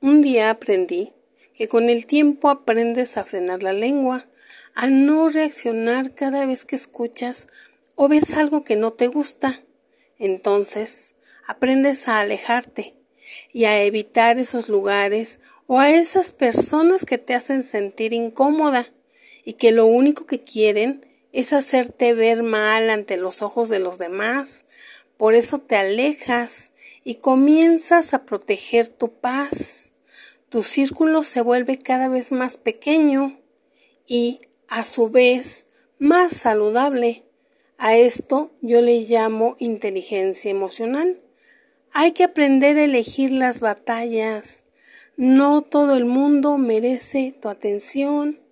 Un día aprendí que con el tiempo aprendes a frenar la lengua, a no reaccionar cada vez que escuchas o ves algo que no te gusta. Entonces, aprendes a alejarte y a evitar esos lugares o a esas personas que te hacen sentir incómoda y que lo único que quieren es hacerte ver mal ante los ojos de los demás. Por eso te alejas y comienzas a proteger tu paz. Tu círculo se vuelve cada vez más pequeño y, a su vez, más saludable. A esto yo le llamo inteligencia emocional. Hay que aprender a elegir las batallas. No todo el mundo merece tu atención